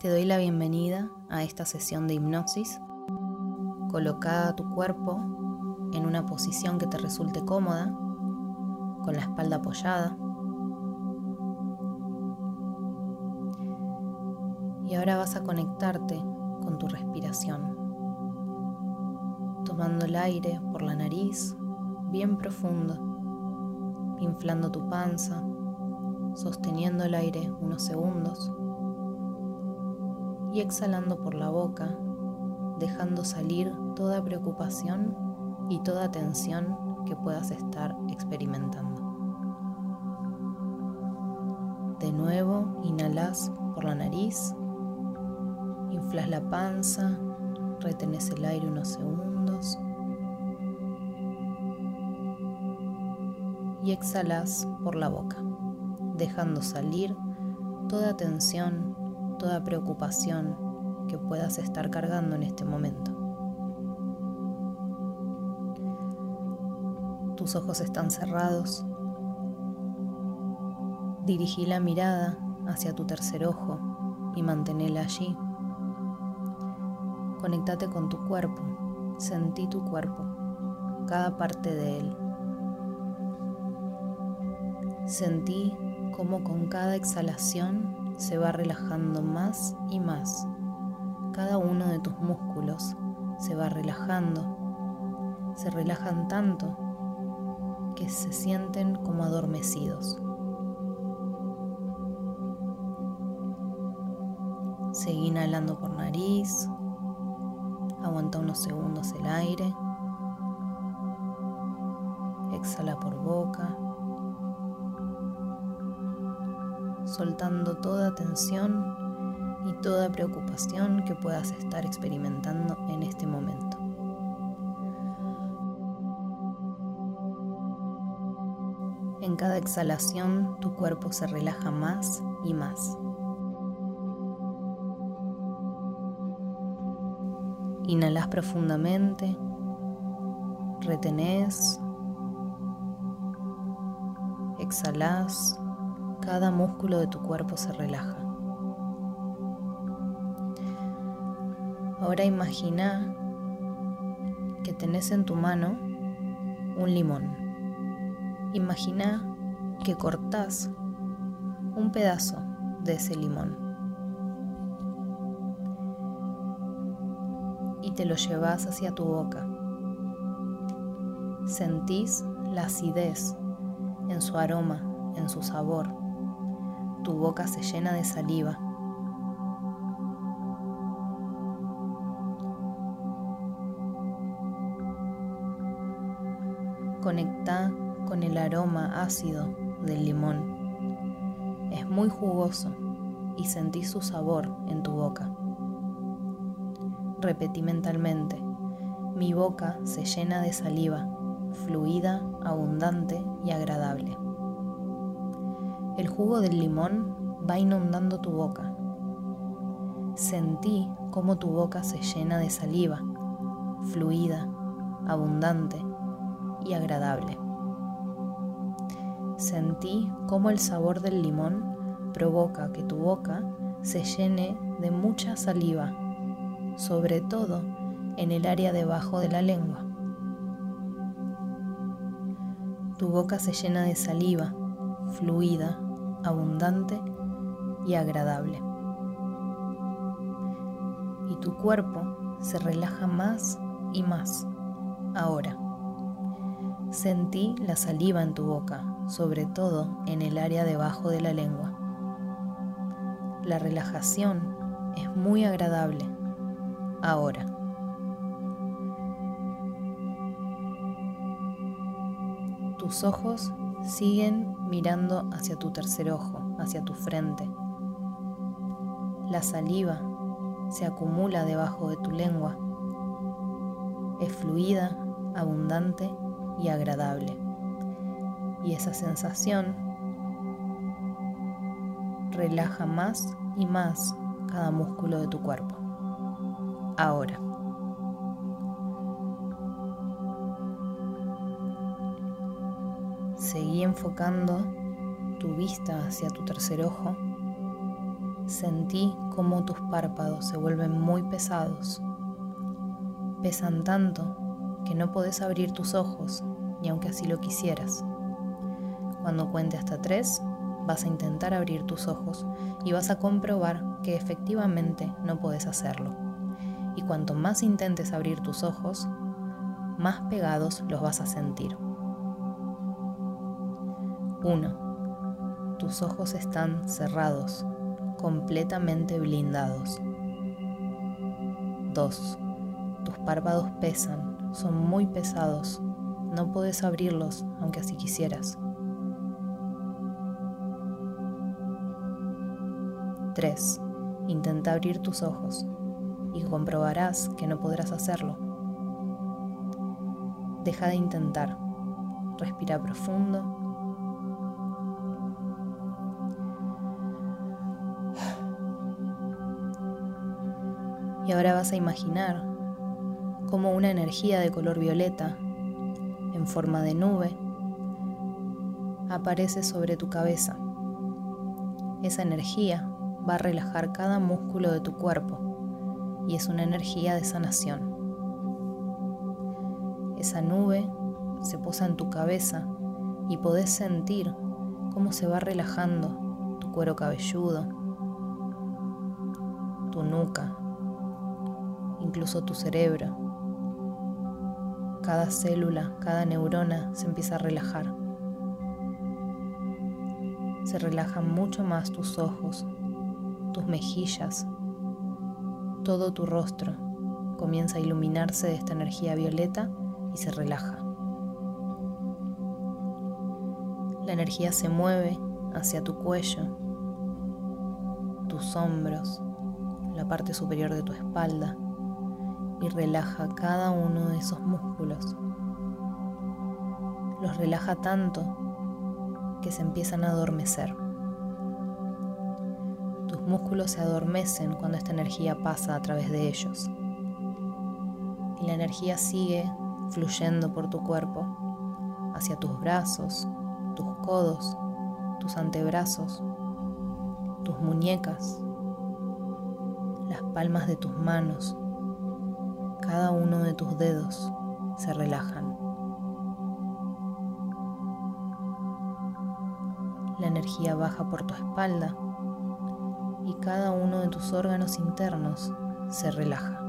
Te doy la bienvenida a esta sesión de hipnosis. Coloca tu cuerpo en una posición que te resulte cómoda, con la espalda apoyada. Y ahora vas a conectarte con tu respiración, tomando el aire por la nariz bien profundo, inflando tu panza, sosteniendo el aire unos segundos y exhalando por la boca, dejando salir toda preocupación y toda tensión que puedas estar experimentando. De nuevo, inhalas por la nariz, inflas la panza, retenes el aire unos segundos y exhalas por la boca, dejando salir toda tensión toda preocupación que puedas estar cargando en este momento. Tus ojos están cerrados. Dirigí la mirada hacia tu tercer ojo y manténela allí. Conéctate con tu cuerpo, sentí tu cuerpo, cada parte de él. Sentí cómo con cada exhalación se va relajando más y más. Cada uno de tus músculos se va relajando. Se relajan tanto que se sienten como adormecidos. Seguí inhalando por nariz. Aguanta unos segundos el aire. Exhala por boca. Soltando toda tensión y toda preocupación que puedas estar experimentando en este momento. En cada exhalación tu cuerpo se relaja más y más. Inhalas profundamente, retenés, exhalas cada músculo de tu cuerpo se relaja. Ahora imagina que tenés en tu mano un limón. Imagina que cortás un pedazo de ese limón y te lo llevas hacia tu boca. Sentís la acidez en su aroma, en su sabor tu boca se llena de saliva. Conecta con el aroma ácido del limón. Es muy jugoso y sentís su sabor en tu boca. Repetí mentalmente, mi boca se llena de saliva, fluida, abundante y agradable. El jugo del limón va inundando tu boca. Sentí cómo tu boca se llena de saliva, fluida, abundante y agradable. Sentí cómo el sabor del limón provoca que tu boca se llene de mucha saliva, sobre todo en el área debajo de la lengua. Tu boca se llena de saliva, fluida, abundante y agradable. Y tu cuerpo se relaja más y más. Ahora, sentí la saliva en tu boca, sobre todo en el área debajo de la lengua. La relajación es muy agradable. Ahora. Tus ojos siguen mirando hacia tu tercer ojo, hacia tu frente. La saliva se acumula debajo de tu lengua. Es fluida, abundante y agradable. Y esa sensación relaja más y más cada músculo de tu cuerpo. Ahora. Seguí enfocando tu vista hacia tu tercer ojo, Sentí cómo tus párpados se vuelven muy pesados. Pesan tanto que no podés abrir tus ojos, ni aunque así lo quisieras. Cuando cuente hasta tres, vas a intentar abrir tus ojos y vas a comprobar que efectivamente no puedes hacerlo. Y cuanto más intentes abrir tus ojos, más pegados los vas a sentir. 1. Tus ojos están cerrados, completamente blindados. 2. Tus párpados pesan, son muy pesados, no puedes abrirlos aunque así quisieras. 3. Intenta abrir tus ojos y comprobarás que no podrás hacerlo. Deja de intentar. Respira profundo. Y ahora vas a imaginar como una energía de color violeta en forma de nube aparece sobre tu cabeza. Esa energía va a relajar cada músculo de tu cuerpo y es una energía de sanación. Esa nube se posa en tu cabeza y podés sentir cómo se va relajando tu cuero cabelludo, tu nuca, incluso tu cerebro. Cada célula, cada neurona se empieza a relajar. Se relajan mucho más tus ojos, tus mejillas, todo tu rostro comienza a iluminarse de esta energía violeta y se relaja. La energía se mueve hacia tu cuello, tus hombros, la parte superior de tu espalda y relaja cada uno de esos músculos. Los relaja tanto que se empiezan a adormecer músculos se adormecen cuando esta energía pasa a través de ellos. Y la energía sigue fluyendo por tu cuerpo, hacia tus brazos, tus codos, tus antebrazos, tus muñecas, las palmas de tus manos, cada uno de tus dedos se relajan. La energía baja por tu espalda y cada uno de tus órganos internos se relaja.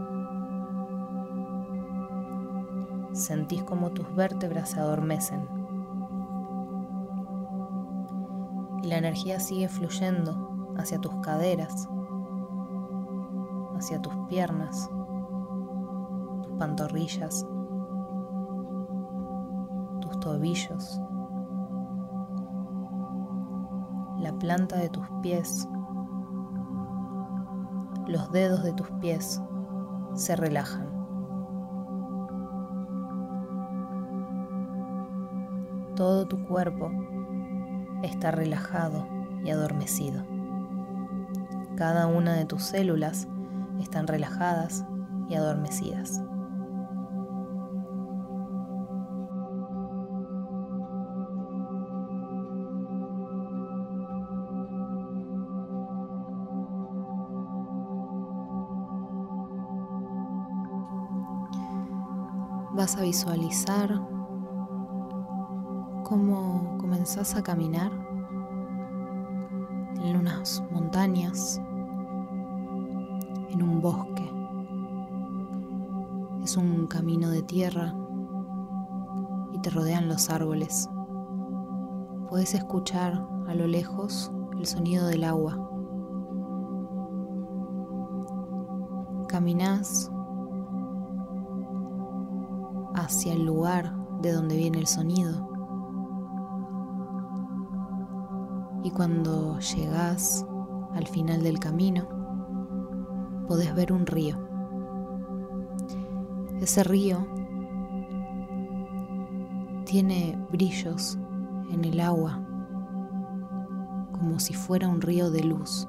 Sentís como tus vértebras se adormecen y la energía sigue fluyendo hacia tus caderas, hacia tus piernas, pantorrillas, tus tobillos, la planta de tus pies los dedos de tus pies se relajan. Todo tu cuerpo está relajado y adormecido. Cada una de tus células están relajadas y adormecidas. Vas a visualizar cómo comenzás a caminar en unas montañas, en un bosque. Es un camino de tierra y te rodean los árboles. Puedes escuchar a lo lejos el sonido del agua. Caminas hacia el lugar de donde viene el sonido. Y cuando llegas al final del camino, podés ver un río. Ese río tiene brillos en el agua, como si fuera un río de luz.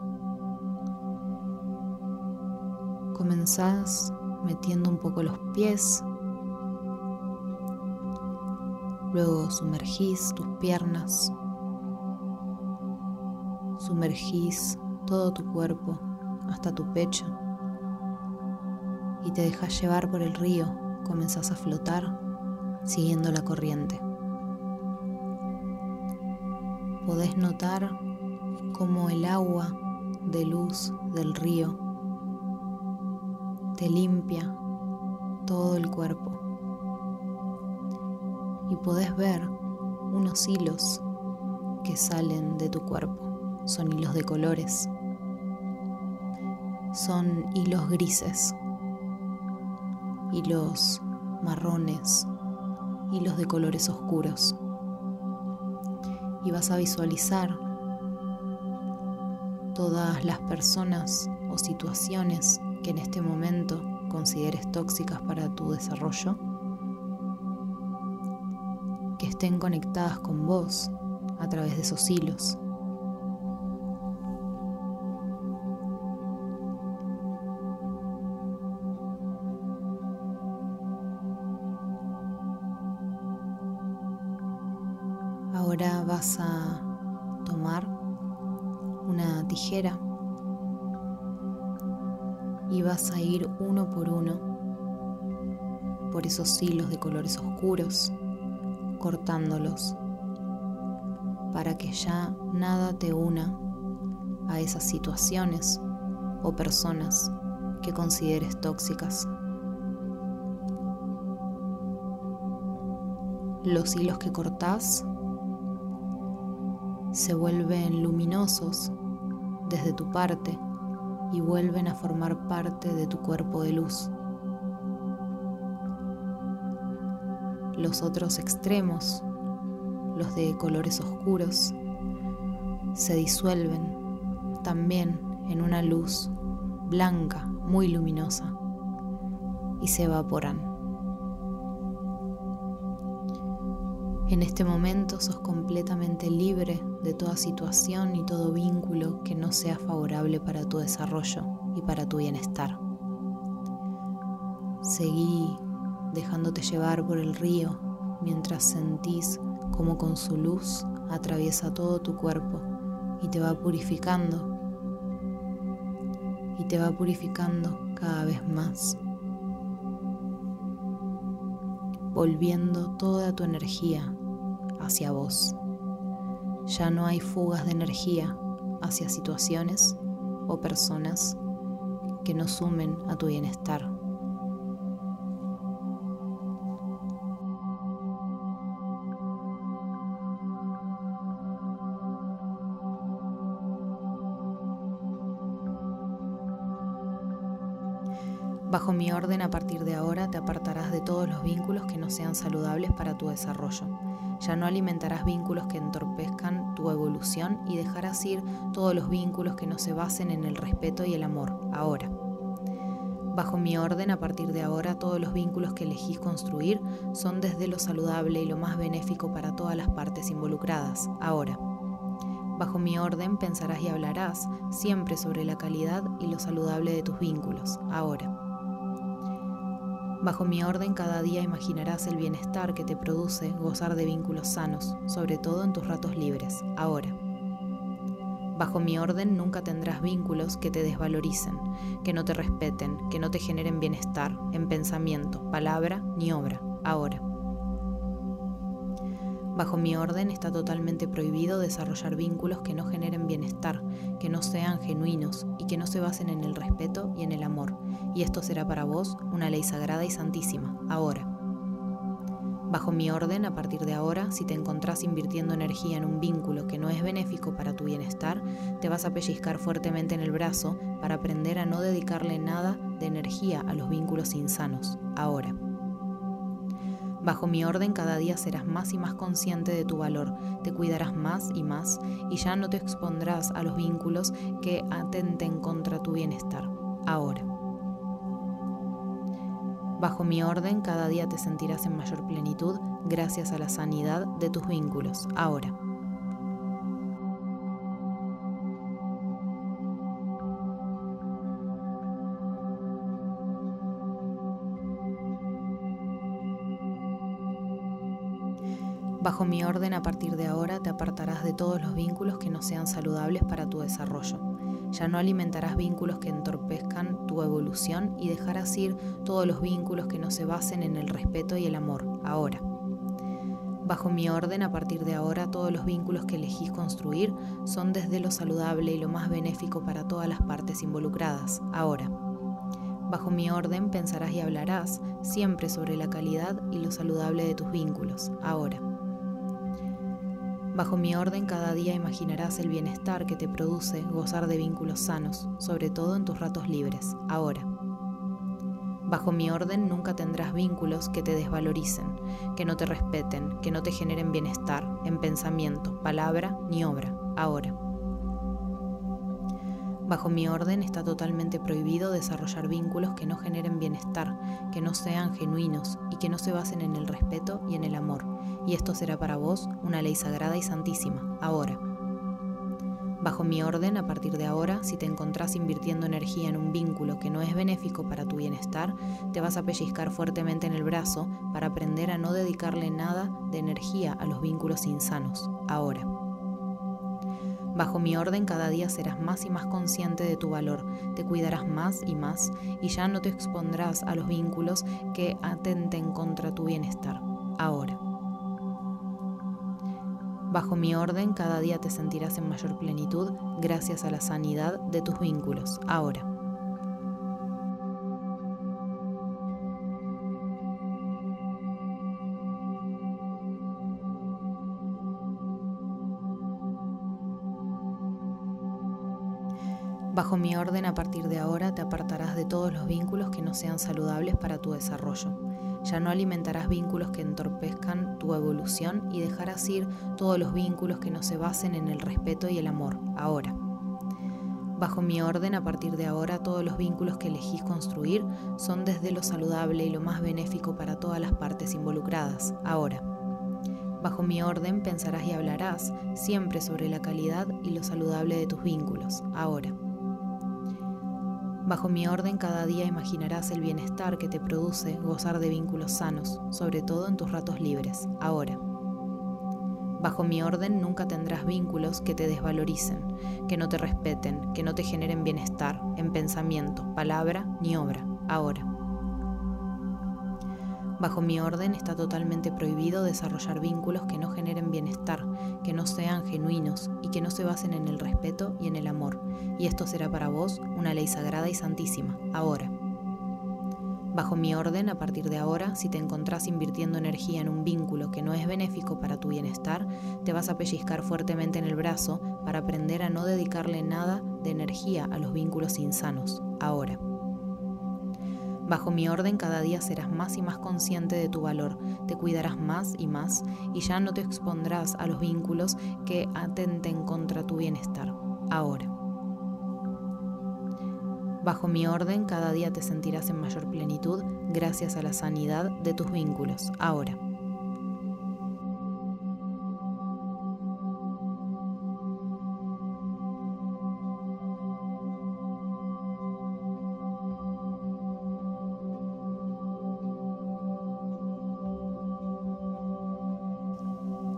Comenzás metiendo un poco los pies Luego sumergís tus piernas, sumergís todo tu cuerpo hasta tu pecho. Y te dejas llevar por el río, comenzás a flotar siguiendo la corriente. Podés notar cómo el agua de luz del río te limpia todo el cuerpo y podés ver unos hilos que salen de tu cuerpo. Son hilos de colores. Son hilos grises, hilos marrones, hilos de colores oscuros. Y vas a visualizar todas las personas o situaciones que en este momento consideres tóxicas para tu desarrollo, estén conectadas con vos a través de esos hilos. Ahora vas a tomar una tijera y vas a ir uno por uno por esos hilos de colores oscuros, cortándolos para que ya nada te una a esas situaciones o personas que consideres tóxicas. Los hilos que cortás se vuelven luminosos desde tu parte y vuelven a formar parte de tu cuerpo de luz. Los otros extremos los de colores oscuros, se disuelven también en una luz blanca, muy luminosa, y se evaporan. En este momento sos completamente libre de toda situación y todo vínculo que no sea favorable para tu desarrollo y para tu bienestar. Seguí dejándote llevar por el río mientras sentís como con su luz atraviesa todo tu cuerpo y te va purificando y te va purificando cada vez más, volviendo toda tu energía hacia vos. Ya no hay fugas de energía hacia situaciones o personas que no sumen a tu bienestar. Bajo mi orden, a partir de ahora, te apartarás de todos los vínculos que no sean saludables para tu desarrollo. Ya no alimentarás vínculos que entorpezcan tu evolución y dejarás ir todos los vínculos que no se basen en el respeto y el amor, ahora. Bajo mi orden, a partir de ahora, todos los vínculos que elegís construir son desde lo saludable y lo más benéfico para todas las partes involucradas, ahora. Bajo mi orden pensarás y hablarás siempre sobre la calidad y lo saludable de tus vínculos, ahora. Bajo mi orden cada día imaginarás el bienestar que te produce gozar de vínculos sanos, sobre todo en tus ratos libres, ahora. Bajo mi orden nunca tendrás vínculos que te desvaloricen, que no te respeten, que no te generen bienestar en pensamiento, palabra ni obra, ahora. Bajo mi orden está totalmente prohibido desarrollar vínculos que no generen bienestar, que no sean genuinos y que no se basen en el respeto y en el amor. Y esto será para vos una ley sagrada y santísima, ahora. Bajo mi orden, a partir de ahora, si te encontrás invirtiendo energía en un vínculo que no es benéfico para tu bienestar, te vas a pellizcar fuertemente en el brazo para aprender a no dedicarle nada de energía a los vínculos insanos, ahora. Bajo mi orden cada día serás más y más consciente de tu valor, te cuidarás más y más y ya no te expondrás a los vínculos que atenten contra tu bienestar. Ahora. Bajo mi orden cada día te sentirás en mayor plenitud gracias a la sanidad de tus vínculos. Ahora. Bajo mi orden, a partir de ahora, te apartarás de todos los vínculos que no sean saludables para tu desarrollo. Ya no alimentarás vínculos que entorpezcan tu evolución y dejarás ir todos los vínculos que no se basen en el respeto y el amor, ahora. Bajo mi orden, a partir de ahora, todos los vínculos que elegís construir son desde lo saludable y lo más benéfico para todas las partes involucradas, ahora. Bajo mi orden pensarás y hablarás siempre sobre la calidad y lo saludable de tus vínculos, ahora. Bajo mi orden cada día imaginarás el bienestar que te produce gozar de vínculos sanos, sobre todo en tus ratos libres, ahora. Bajo mi orden nunca tendrás vínculos que te desvaloricen, que no te respeten, que no te generen bienestar en pensamiento, palabra ni obra, ahora. Bajo mi orden está totalmente prohibido desarrollar vínculos que no generen bienestar, que no sean genuinos y que no se basen en el respeto y en el amor. Y esto será para vos una ley sagrada y santísima, ahora. Bajo mi orden, a partir de ahora, si te encontrás invirtiendo energía en un vínculo que no es benéfico para tu bienestar, te vas a pellizcar fuertemente en el brazo para aprender a no dedicarle nada de energía a los vínculos insanos, ahora. Bajo mi orden cada día serás más y más consciente de tu valor, te cuidarás más y más y ya no te expondrás a los vínculos que atenten contra tu bienestar. Ahora. Bajo mi orden cada día te sentirás en mayor plenitud gracias a la sanidad de tus vínculos. Ahora. Bajo mi orden, a partir de ahora, te apartarás de todos los vínculos que no sean saludables para tu desarrollo. Ya no alimentarás vínculos que entorpezcan tu evolución y dejarás ir todos los vínculos que no se basen en el respeto y el amor, ahora. Bajo mi orden, a partir de ahora, todos los vínculos que elegís construir son desde lo saludable y lo más benéfico para todas las partes involucradas, ahora. Bajo mi orden pensarás y hablarás siempre sobre la calidad y lo saludable de tus vínculos, ahora. Bajo mi orden cada día imaginarás el bienestar que te produce gozar de vínculos sanos, sobre todo en tus ratos libres, ahora. Bajo mi orden nunca tendrás vínculos que te desvaloricen, que no te respeten, que no te generen bienestar en pensamiento, palabra ni obra, ahora. Bajo mi orden está totalmente prohibido desarrollar vínculos que no generen bienestar, que no sean genuinos y que no se basen en el respeto y en. Y esto será para vos una ley sagrada y santísima, ahora. Bajo mi orden, a partir de ahora, si te encontrás invirtiendo energía en un vínculo que no es benéfico para tu bienestar, te vas a pellizcar fuertemente en el brazo para aprender a no dedicarle nada de energía a los vínculos insanos, ahora. Bajo mi orden cada día serás más y más consciente de tu valor, te cuidarás más y más y ya no te expondrás a los vínculos que atenten contra tu bienestar. Ahora. Bajo mi orden cada día te sentirás en mayor plenitud gracias a la sanidad de tus vínculos. Ahora.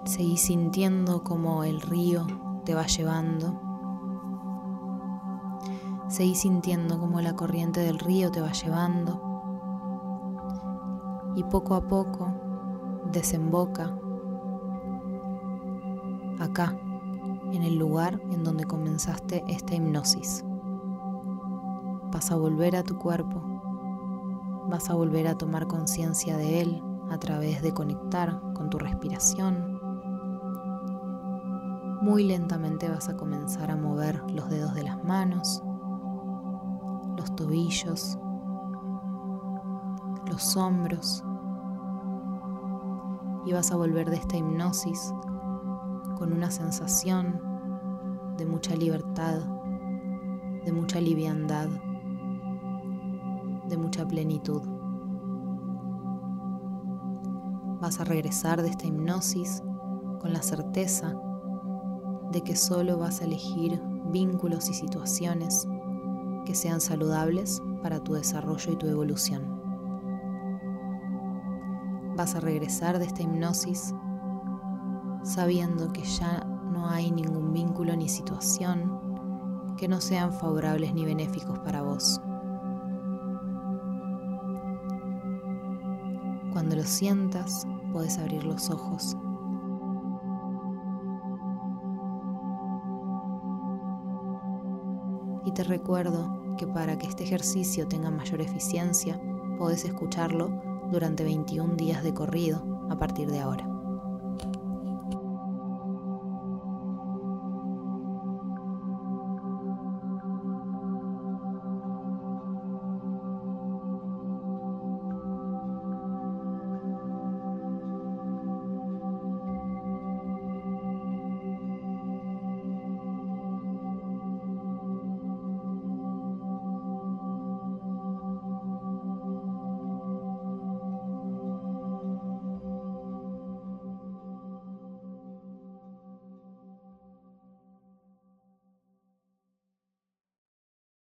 Seguí sintiendo como el río te va llevando. Seguí sintiendo como la corriente del río te va llevando. Y poco a poco desemboca acá, en el lugar en donde comenzaste esta hipnosis. Vas a volver a tu cuerpo, vas a volver a tomar conciencia de él a través de conectar con tu respiración, muy lentamente vas a comenzar a mover los dedos de las manos, los tobillos, los hombros y vas a volver de esta hipnosis con una sensación de mucha libertad, de mucha liviandad, de mucha plenitud. Vas a regresar de esta hipnosis con la certeza de que solo vas a elegir vínculos y situaciones que sean saludables para tu desarrollo y tu evolución. Vas a regresar de esta hipnosis sabiendo que ya no hay ningún vínculo ni situación que no sean favorables ni benéficos para vos. Cuando lo sientas, puedes abrir los ojos. Te recuerdo que para que este ejercicio tenga mayor eficiencia, podés escucharlo durante 21 días de corrido a partir de ahora.